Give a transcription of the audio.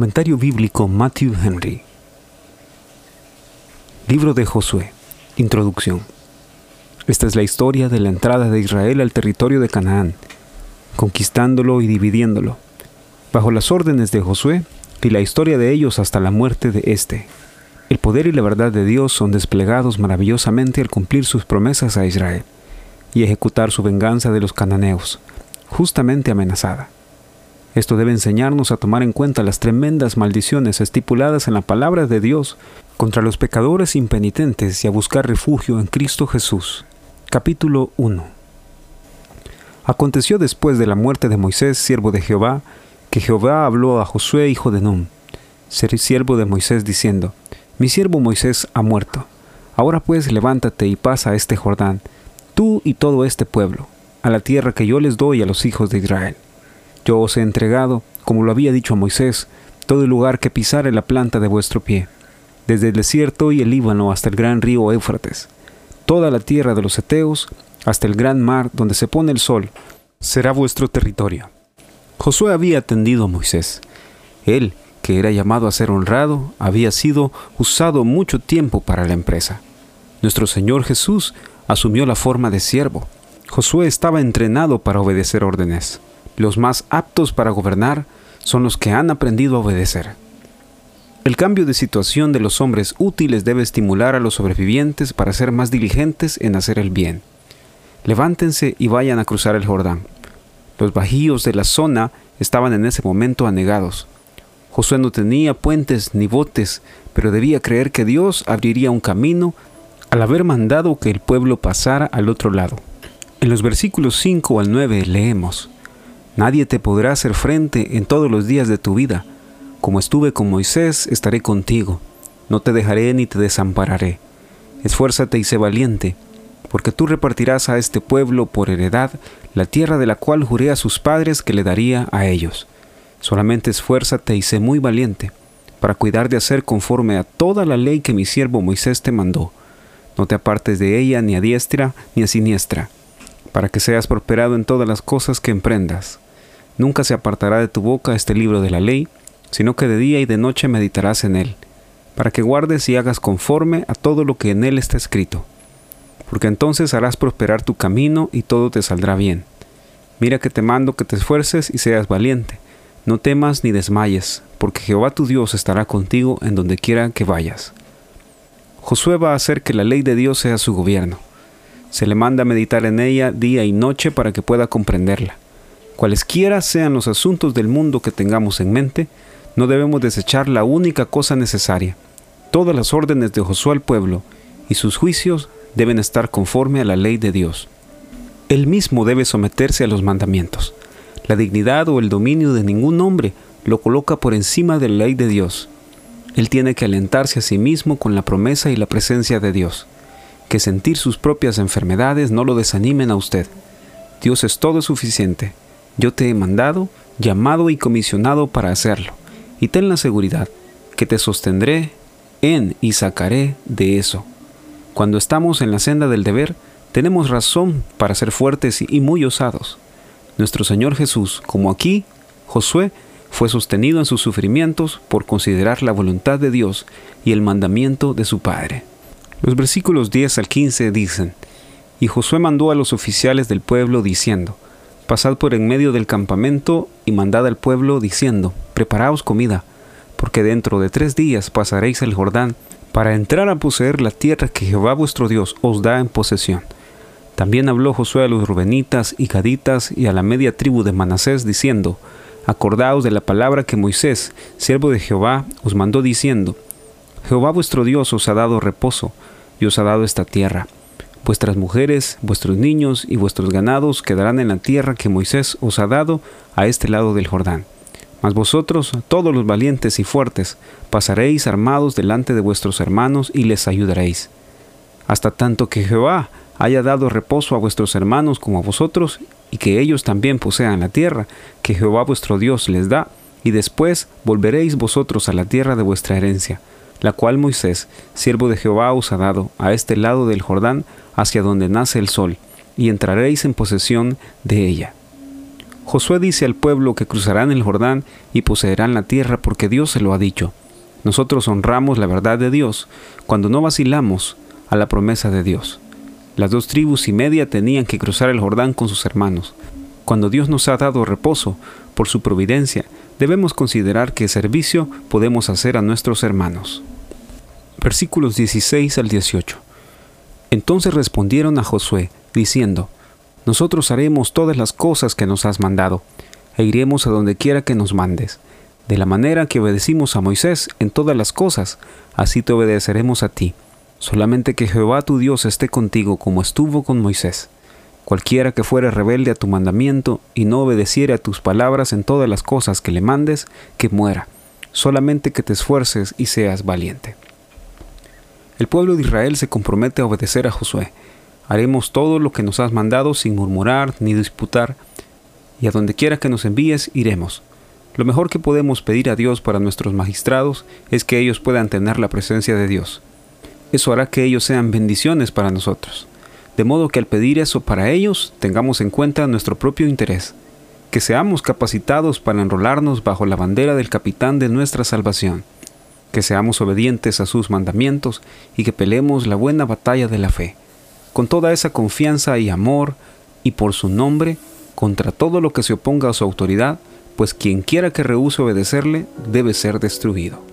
Comentario bíblico Matthew Henry. Libro de Josué. Introducción. Esta es la historia de la entrada de Israel al territorio de Canaán, conquistándolo y dividiéndolo, bajo las órdenes de Josué y la historia de ellos hasta la muerte de éste. El poder y la verdad de Dios son desplegados maravillosamente al cumplir sus promesas a Israel y ejecutar su venganza de los cananeos, justamente amenazada. Esto debe enseñarnos a tomar en cuenta las tremendas maldiciones estipuladas en la palabra de Dios contra los pecadores impenitentes y a buscar refugio en Cristo Jesús. Capítulo 1 Aconteció después de la muerte de Moisés, siervo de Jehová, que Jehová habló a Josué, hijo de Nun, ser siervo de Moisés, diciendo, Mi siervo Moisés ha muerto. Ahora pues levántate y pasa a este Jordán, tú y todo este pueblo, a la tierra que yo les doy a los hijos de Israel yo os he entregado, como lo había dicho a Moisés, todo el lugar que pisare la planta de vuestro pie, desde el desierto y el Líbano hasta el gran río Éufrates, toda la tierra de los Eteos, hasta el gran mar donde se pone el sol, será vuestro territorio. Josué había atendido a Moisés. Él, que era llamado a ser honrado, había sido usado mucho tiempo para la empresa. Nuestro Señor Jesús asumió la forma de siervo. Josué estaba entrenado para obedecer órdenes. Los más aptos para gobernar son los que han aprendido a obedecer. El cambio de situación de los hombres útiles debe estimular a los sobrevivientes para ser más diligentes en hacer el bien. Levántense y vayan a cruzar el Jordán. Los bajíos de la zona estaban en ese momento anegados. Josué no tenía puentes ni botes, pero debía creer que Dios abriría un camino al haber mandado que el pueblo pasara al otro lado. En los versículos 5 al 9 leemos, Nadie te podrá hacer frente en todos los días de tu vida. Como estuve con Moisés, estaré contigo. No te dejaré ni te desampararé. Esfuérzate y sé valiente, porque tú repartirás a este pueblo por heredad la tierra de la cual juré a sus padres que le daría a ellos. Solamente esfuérzate y sé muy valiente, para cuidar de hacer conforme a toda la ley que mi siervo Moisés te mandó. No te apartes de ella ni a diestra ni a siniestra para que seas prosperado en todas las cosas que emprendas. Nunca se apartará de tu boca este libro de la ley, sino que de día y de noche meditarás en él, para que guardes y hagas conforme a todo lo que en él está escrito. Porque entonces harás prosperar tu camino y todo te saldrá bien. Mira que te mando que te esfuerces y seas valiente. No temas ni desmayes, porque Jehová tu Dios estará contigo en donde quiera que vayas. Josué va a hacer que la ley de Dios sea su gobierno se le manda a meditar en ella día y noche para que pueda comprenderla. Cualesquiera sean los asuntos del mundo que tengamos en mente, no debemos desechar la única cosa necesaria. Todas las órdenes de Josué al pueblo y sus juicios deben estar conforme a la ley de Dios. Él mismo debe someterse a los mandamientos. La dignidad o el dominio de ningún hombre lo coloca por encima de la ley de Dios. Él tiene que alentarse a sí mismo con la promesa y la presencia de Dios que sentir sus propias enfermedades no lo desanimen a usted. Dios es todo suficiente. Yo te he mandado, llamado y comisionado para hacerlo. Y ten la seguridad que te sostendré en y sacaré de eso. Cuando estamos en la senda del deber, tenemos razón para ser fuertes y muy osados. Nuestro Señor Jesús, como aquí, Josué, fue sostenido en sus sufrimientos por considerar la voluntad de Dios y el mandamiento de su Padre. Los versículos 10 al 15 dicen, Y Josué mandó a los oficiales del pueblo diciendo, Pasad por en medio del campamento y mandad al pueblo diciendo, Preparaos comida, porque dentro de tres días pasaréis el Jordán para entrar a poseer la tierra que Jehová vuestro Dios os da en posesión. También habló Josué a los rubenitas y gaditas y a la media tribu de Manasés diciendo, Acordaos de la palabra que Moisés, siervo de Jehová, os mandó diciendo, Jehová vuestro Dios os ha dado reposo, y os ha dado esta tierra. Vuestras mujeres, vuestros niños y vuestros ganados quedarán en la tierra que Moisés os ha dado a este lado del Jordán. Mas vosotros, todos los valientes y fuertes, pasaréis armados delante de vuestros hermanos y les ayudaréis. Hasta tanto que Jehová haya dado reposo a vuestros hermanos como a vosotros, y que ellos también posean la tierra que Jehová vuestro Dios les da, y después volveréis vosotros a la tierra de vuestra herencia la cual Moisés, siervo de Jehová, os ha dado a este lado del Jordán, hacia donde nace el sol, y entraréis en posesión de ella. Josué dice al pueblo que cruzarán el Jordán y poseerán la tierra porque Dios se lo ha dicho. Nosotros honramos la verdad de Dios cuando no vacilamos a la promesa de Dios. Las dos tribus y media tenían que cruzar el Jordán con sus hermanos. Cuando Dios nos ha dado reposo por su providencia, debemos considerar qué servicio podemos hacer a nuestros hermanos. Versículos 16 al 18. Entonces respondieron a Josué, diciendo, Nosotros haremos todas las cosas que nos has mandado, e iremos a donde quiera que nos mandes de la manera que obedecimos a Moisés en todas las cosas, así te obedeceremos a ti. Solamente que Jehová tu Dios esté contigo como estuvo con Moisés. Cualquiera que fuere rebelde a tu mandamiento y no obedeciere a tus palabras en todas las cosas que le mandes, que muera. Solamente que te esfuerces y seas valiente. El pueblo de Israel se compromete a obedecer a Josué. Haremos todo lo que nos has mandado sin murmurar ni disputar, y a donde quiera que nos envíes iremos. Lo mejor que podemos pedir a Dios para nuestros magistrados es que ellos puedan tener la presencia de Dios. Eso hará que ellos sean bendiciones para nosotros. De modo que al pedir eso para ellos tengamos en cuenta nuestro propio interés, que seamos capacitados para enrolarnos bajo la bandera del capitán de nuestra salvación, que seamos obedientes a sus mandamientos y que peleemos la buena batalla de la fe, con toda esa confianza y amor, y por su nombre, contra todo lo que se oponga a su autoridad, pues quien quiera que rehúse obedecerle debe ser destruido.